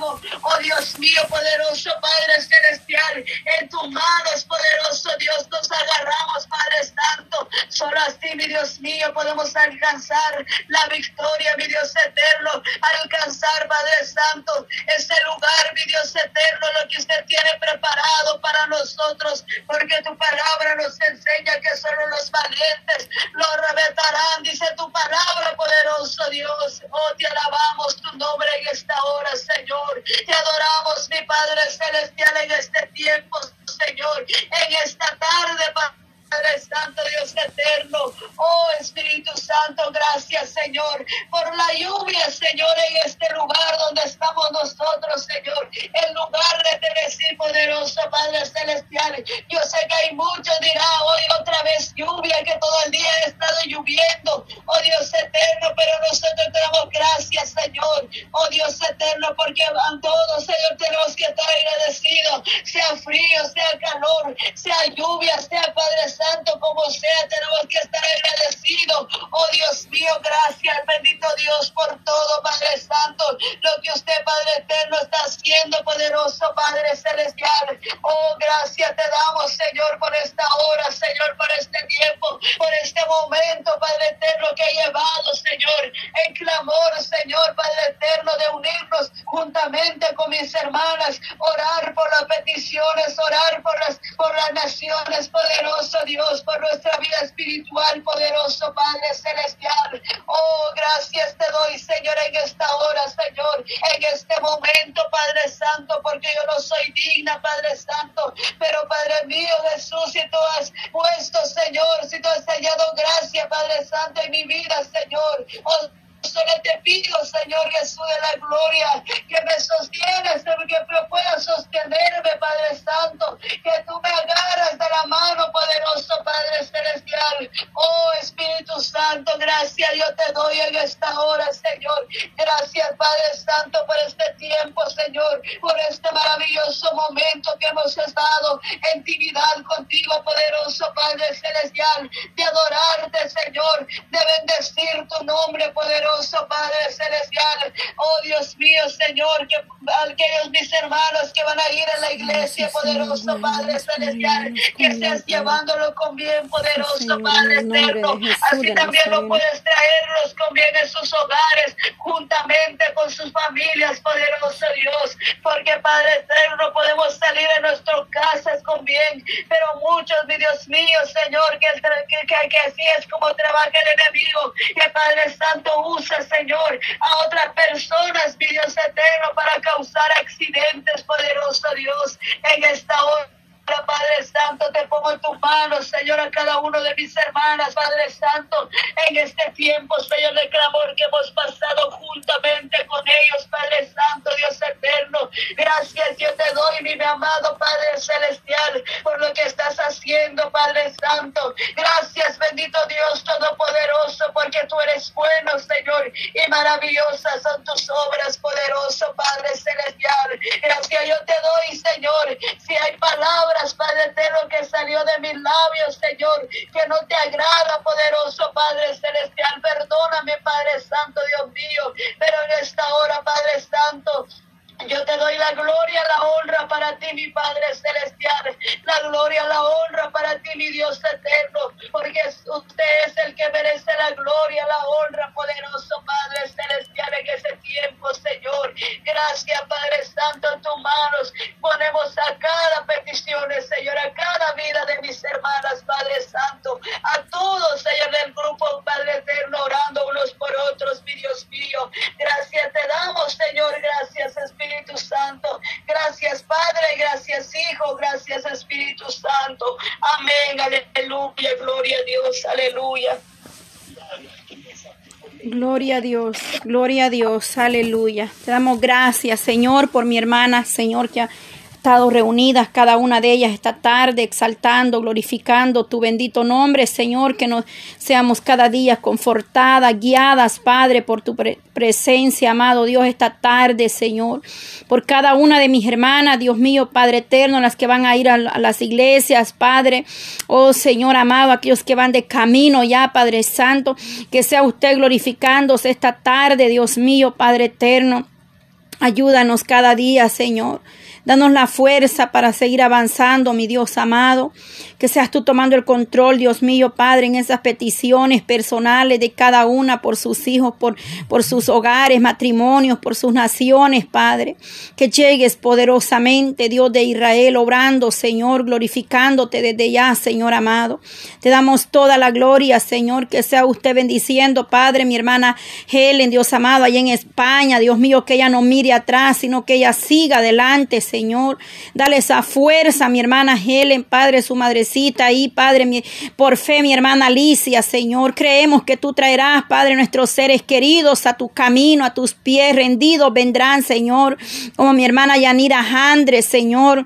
Oh Dios mío, poderoso Padre Celestial, en tus manos, poderoso Dios, nos agarramos, Padre Santo. Solo así, mi Dios mío, podemos alcanzar la victoria, mi Dios eterno, alcanzar, Padre Santo, ese lugar, mi Dios eterno, lo que usted tiene preparado para nosotros, porque tu palabra nos enseña que solo los valientes lo reventarán, dice tu palabra, poderoso Dios. Oh, te alabamos Te adoramos, mi Padre Celestial, en este tiempo, Señor, en esta tarde, Padre Santo, Dios eterno. Oh Espíritu Santo, gracias, Señor, por la lluvia, Señor, en este lugar donde estamos nosotros, Señor. En lugar de te decir, poderoso Padre Celestial, yo sé que hay muchos, dirá hoy otra vez lluvia, que todo el día ha estado lloviendo. Oh Dios eterno, pero nosotros te damos gracias, Señor. Oh Dios eterno, porque a todos, Señor, tenemos que estar agradecidos, sea frío, sea calor, sea lluvia, sea Padre Santo, como sea, tenemos que estar agradecidos. Oh Dios mío, gracias, bendito Dios, por todo, Padre Santo, lo que usted, Padre eterno, está haciendo, poderoso Padre celestial. Oh, gracias te damos, Señor, por esta hora, Señor, por este tiempo, por este momento, Padre eterno, que ha llevado, Señor, en clamor, Señor, Padre eterno, de unirnos juntamente con mis hermanas, orar por las peticiones, orar por las, por las naciones, poderoso Dios, por nuestra vida espiritual, poderoso Padre celestial. Oh, gracias te doy, Señor, en esta hora, Señor, en este momento, Padre Santo, porque yo no soy digna, Padre Santo, pero Padre mío, Jesús, si tú has puesto, Señor, si tú has hallado gracia, Padre Santo, en mi vida, Señor. Oh, solo te pido, Señor Jesús de la gloria, que me sostienes, que pueda sostenerme, Padre Santo, que tú me agarras de la mano, poderoso Padre Celestial. Oh Espíritu Santo, gracias yo te doy en esta hora, Señor. Gracias, Padre Santo, por este tiempo, Señor, por este maravilloso momento que hemos estado en intimidad contigo, poderoso Padre Celestial, de adorarte, Señor, de bendecir tu nombre, poderoso Padre Celestial. Oh Dios mío, Señor, que aquellos mis hermanos que van a ir a la iglesia, poderoso Padre Celestial, que estés llevándolo con bien, poderoso Padre eterno. Así también lo puedes traerlos con bien en sus hogares, juntamente con sus familias, poderoso Dios, porque Padre eterno podemos salir de nuestras casas con bien, pero muchos, mi Dios mío, Señor, que, que, que, que así es como trabaja el enemigo, que Padre Santo usa, Señor, a otras personas, mi Dios eterno, para causar accidentes, poderoso Dios, en esta hora. Padre Santo, te pongo en tus manos, Señor, a cada uno de mis hermanas, Padre Santo, en este tiempo, Señor, de clamor que hemos pasado juntamente con ellos, Padre Santo, Dios eterno. Gracias, yo te doy, mi amado Padre Celestial, por lo que estás haciendo, Padre Santo. Gracias, bendito Dios Todopoderoso, porque tú eres bueno, Señor, y maravillosas son tus obras, poderoso Padre Celestial. Gracias, yo te doy, Señor, si hay palabras Padre eterno, que salió de mis labios, Señor, que no te agrada, poderoso Padre celestial. Perdóname, Padre Santo, Dios mío, pero en esta hora, Padre Santo, yo te doy la gloria, la honra para ti, mi Padre Celestial. La gloria, la honra para ti, mi Dios eterno. Porque usted es el que merece la gloria, la honra, poderoso Padre Celestial, en ese tiempo, Señor. Gracias, Padre Santo, en tus manos. Ponemos A Dios, gloria a Dios, aleluya. Te damos gracias, Señor, por mi hermana, Señor, que ha estado reunidas cada una de ellas esta tarde, exaltando, glorificando tu bendito nombre, Señor, que nos seamos cada día confortadas, guiadas, Padre, por tu presencia, amado Dios, esta tarde, Señor, por cada una de mis hermanas, Dios mío, Padre eterno, las que van a ir a, a las iglesias, Padre, oh Señor amado, aquellos que van de camino ya, Padre Santo, que sea usted glorificándose esta tarde, Dios mío, Padre eterno. Ayúdanos cada día, Señor. Danos la fuerza para seguir avanzando, mi Dios amado. Que seas tú tomando el control, Dios mío, Padre, en esas peticiones personales de cada una por sus hijos, por, por sus hogares, matrimonios, por sus naciones, Padre. Que llegues poderosamente, Dios de Israel, obrando, Señor, glorificándote desde ya, Señor amado. Te damos toda la gloria, Señor, que sea usted bendiciendo, Padre, mi hermana Helen, Dios amado, allá en España, Dios mío, que ella no mire atrás, sino que ella siga adelante, Señor. Dale esa fuerza mi hermana Helen, Padre, su madrecita ahí, Padre, mi, por fe, mi hermana Alicia, Señor. Creemos que tú traerás, Padre, nuestros seres queridos a tu camino, a tus pies rendidos vendrán, Señor. Como mi hermana Yanira Jandre, Señor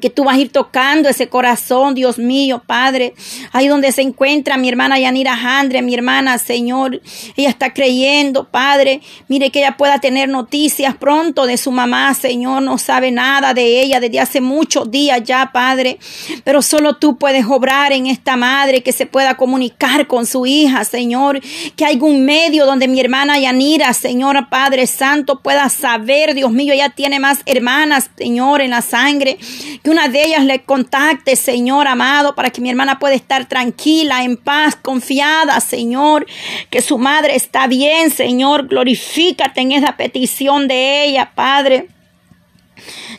que tú vas a ir tocando ese corazón, Dios mío, Padre. Ahí donde se encuentra mi hermana Yanira Jandre, mi hermana, Señor. Ella está creyendo, Padre. Mire que ella pueda tener noticias pronto de su mamá, Señor. No sabe nada de ella desde hace muchos días ya, Padre. Pero solo tú puedes obrar en esta madre que se pueda comunicar con su hija, Señor. Que hay un medio donde mi hermana Yanira, Señor, Padre Santo, pueda saber, Dios mío, ella tiene más hermanas, Señor, en la sangre que una de ellas le contacte, Señor amado, para que mi hermana pueda estar tranquila, en paz, confiada, Señor, que su madre está bien, Señor. Glorifícate en esa petición de ella, Padre.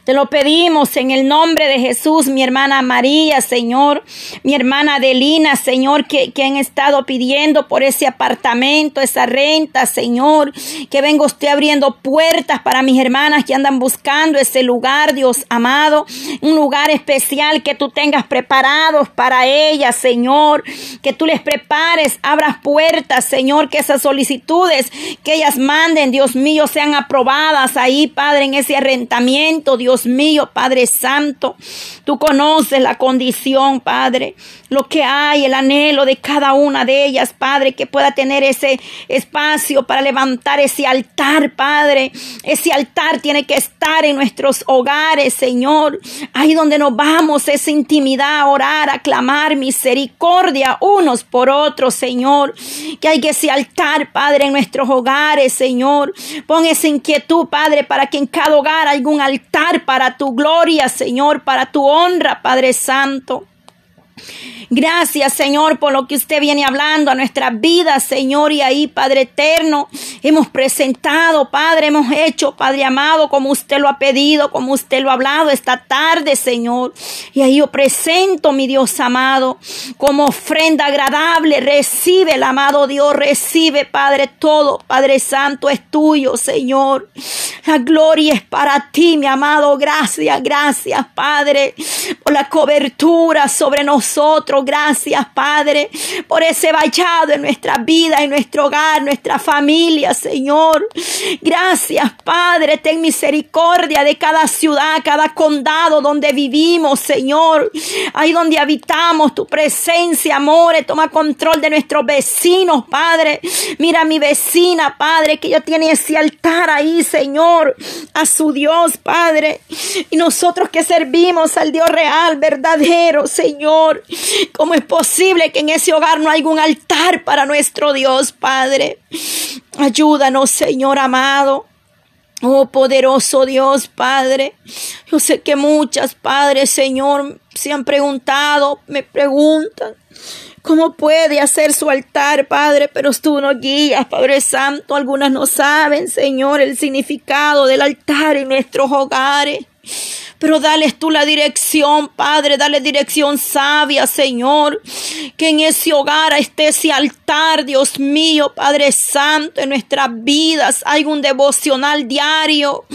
Te lo pedimos en el nombre de Jesús, mi hermana María, Señor, mi hermana Adelina, Señor, que, que han estado pidiendo por ese apartamento, esa renta, Señor, que venga usted abriendo puertas para mis hermanas que andan buscando ese lugar, Dios amado, un lugar especial que tú tengas preparados para ellas, Señor, que tú les prepares, abras puertas, Señor, que esas solicitudes que ellas manden, Dios mío, sean aprobadas ahí, Padre, en ese arrendamiento, Dios mío, Padre Santo, tú conoces la condición, Padre, lo que hay, el anhelo de cada una de ellas, Padre, que pueda tener ese espacio para levantar ese altar, Padre. Ese altar tiene que estar en nuestros hogares, Señor. Ahí donde nos vamos, esa intimidad, orar, a clamar misericordia unos por otros, Señor. Que hay que ese altar, Padre, en nuestros hogares, Señor. Pon esa inquietud, Padre, para que en cada hogar haya un para tu gloria, Señor, para tu honra, Padre Santo. Gracias, Señor, por lo que usted viene hablando a nuestras vidas, Señor, y ahí, Padre eterno, hemos presentado, Padre, hemos hecho, Padre amado, como usted lo ha pedido, como usted lo ha hablado esta tarde, Señor. Y ahí yo presento, mi Dios amado, como ofrenda agradable, recibe el amado Dios, recibe, Padre, todo, Padre Santo, es tuyo, Señor. La gloria es para ti, mi amado. Gracias, gracias, Padre, por la cobertura sobre nosotros Gracias, Padre, por ese vallado en nuestra vida, en nuestro hogar, nuestra familia, Señor. Gracias, Padre. Ten misericordia de cada ciudad, cada condado donde vivimos, Señor. Ahí donde habitamos, tu presencia, amor, toma control de nuestros vecinos, Padre. Mira a mi vecina, Padre, que yo tiene ese altar ahí, Señor, a su Dios, Padre. Y nosotros que servimos al Dios real, verdadero, Señor. ¿Cómo es posible que en ese hogar no haya un altar para nuestro Dios, Padre? Ayúdanos, Señor amado. Oh poderoso Dios, Padre. Yo sé que muchas padres, Señor, se han preguntado, me preguntan, ¿cómo puede hacer su altar, Padre? Pero tú nos guías, Padre Santo. Algunas no saben, Señor, el significado del altar en nuestros hogares. Pero dales tú la dirección, Padre, dale dirección sabia, Señor. Que en ese hogar esté ese altar, Dios mío, Padre Santo, en nuestras vidas hay un devocional diario.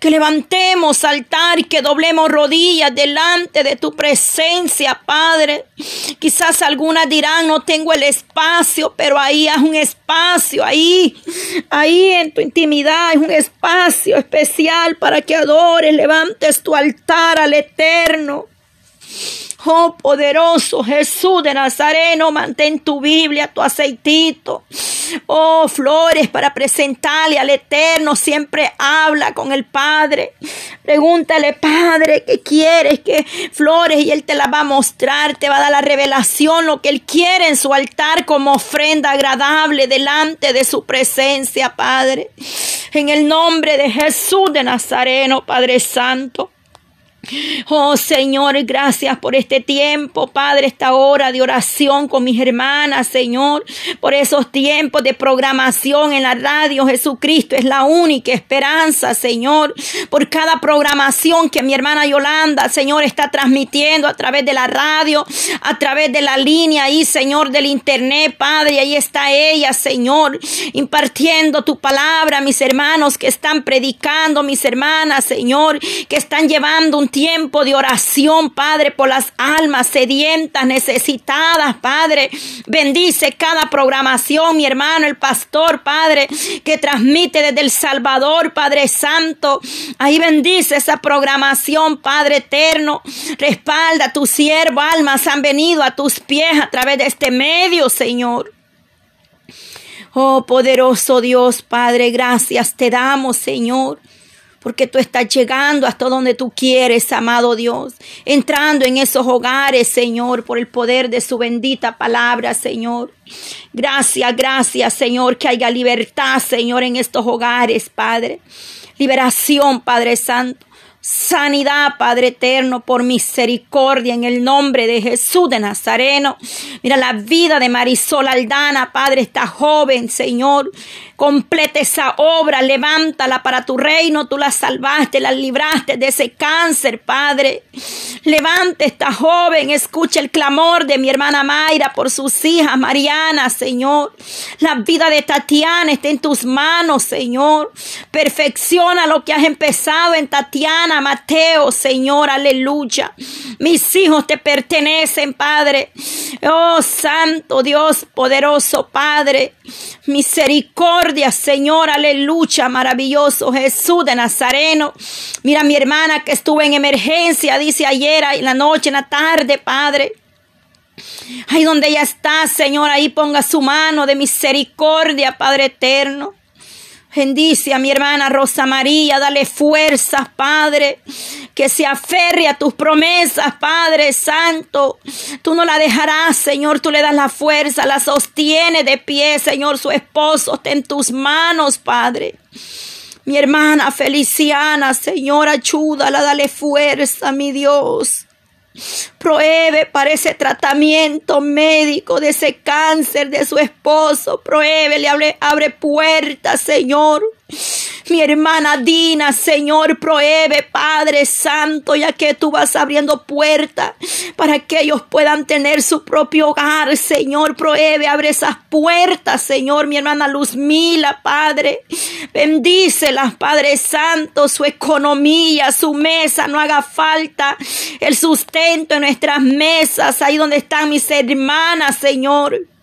Que levantemos altar que doblemos rodillas delante de tu presencia, Padre. Quizás algunas dirán, no tengo el espacio, pero ahí hay un espacio, ahí, ahí en tu intimidad hay un espacio especial para que adores, levantes tu altar altar al Eterno. Oh poderoso Jesús de Nazareno, mantén tu Biblia, tu aceitito. Oh flores para presentarle al Eterno. Siempre habla con el Padre. Pregúntale, Padre, ¿qué quieres? ¿Qué flores? Y Él te las va a mostrar, te va a dar la revelación, lo que Él quiere en su altar como ofrenda agradable delante de su presencia, Padre. En el nombre de Jesús de Nazareno, Padre Santo. Oh Señor, gracias por este tiempo, Padre, esta hora de oración con mis hermanas, Señor, por esos tiempos de programación en la radio. Jesucristo es la única esperanza, Señor, por cada programación que mi hermana Yolanda, Señor, está transmitiendo a través de la radio, a través de la línea ahí, Señor, del internet, Padre, ahí está ella, Señor, impartiendo tu palabra, mis hermanos que están predicando, mis hermanas, Señor, que están llevando un tiempo de oración, Padre, por las almas sedientas, necesitadas, Padre. Bendice cada programación, mi hermano, el pastor, Padre, que transmite desde El Salvador, Padre Santo. Ahí bendice esa programación, Padre eterno. Respalda a tu siervo, almas han venido a tus pies a través de este medio, Señor. Oh poderoso Dios, Padre, gracias te damos, Señor porque tú estás llegando hasta donde tú quieres, amado Dios, entrando en esos hogares, Señor, por el poder de su bendita palabra, Señor. Gracias, gracias, Señor, que haya libertad, Señor, en estos hogares, Padre. Liberación, Padre Santo. Sanidad, Padre eterno, por misericordia, en el nombre de Jesús de Nazareno. Mira la vida de Marisol Aldana, Padre, esta joven, Señor. Completa esa obra, levántala para tu reino. Tú la salvaste, la libraste de ese cáncer, Padre. Levante esta joven, escucha el clamor de mi hermana Mayra por sus hijas, Mariana, Señor. La vida de Tatiana está en tus manos, Señor. Perfecciona lo que has empezado en Tatiana, Mateo, Señor, aleluya. Mis hijos te pertenecen, Padre. Oh, Santo Dios, poderoso Padre. Misericordia, Señor, aleluya, maravilloso Jesús de Nazareno. Mira mi hermana que estuvo en emergencia, dice ayer, en la noche, en la tarde, Padre. Ahí donde ella está, Señor, ahí ponga su mano de misericordia, Padre eterno. Bendice a mi hermana Rosa María, dale fuerzas, Padre, que se aferre a tus promesas, Padre Santo. Tú no la dejarás, Señor, tú le das la fuerza, la sostiene de pie, Señor, su esposo está en tus manos, Padre. Mi hermana Feliciana, Señor, ayúdala, dale fuerza, mi Dios. Prohíbe para ese tratamiento médico de ese cáncer de su esposo. Prohíbe, le abre, abre puertas, Señor. Mi hermana Dina, Señor, prohíbe, Padre Santo, ya que tú vas abriendo puertas para que ellos puedan tener su propio hogar, Señor, prohíbe, abre esas puertas, Señor, mi hermana Luzmila, Padre, bendícelas, Padre Santo, su economía, su mesa, no haga falta el sustento en nuestras mesas, ahí donde están mis hermanas, Señor.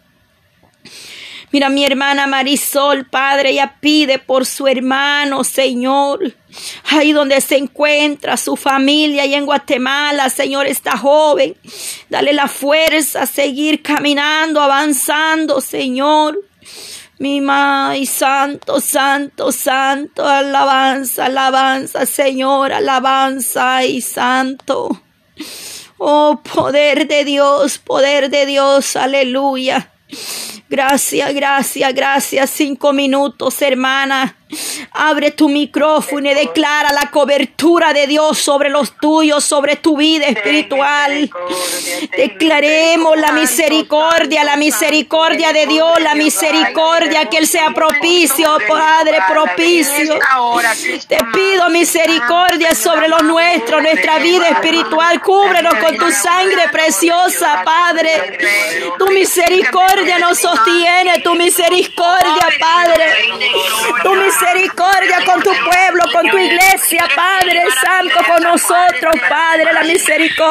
Mira mi hermana Marisol, Padre, ella pide por su hermano, Señor. Ahí donde se encuentra su familia, y en Guatemala, Señor, está joven. Dale la fuerza a seguir caminando, avanzando, Señor. Mi y santo, santo, santo, alabanza, alabanza, Señor, alabanza y santo. Oh, poder de Dios, poder de Dios, aleluya. Gracias, gracias, gracias. Cinco minutos, hermana. Abre tu micrófono y declara la cobertura de Dios sobre los tuyos, sobre tu vida espiritual. Declaremos la misericordia, la misericordia de Dios, la misericordia, que Él sea propicio, Padre, propicio. Te pido misericordia sobre los nuestros, nuestra vida espiritual. Cúbrenos con tu sangre preciosa, Padre. Tu misericordia nos sostiene, tu misericordia, Padre. Tu misericordia misericordia con tu pueblo, con tu iglesia, Padre Santo, con nosotros, Padre, la misericordia.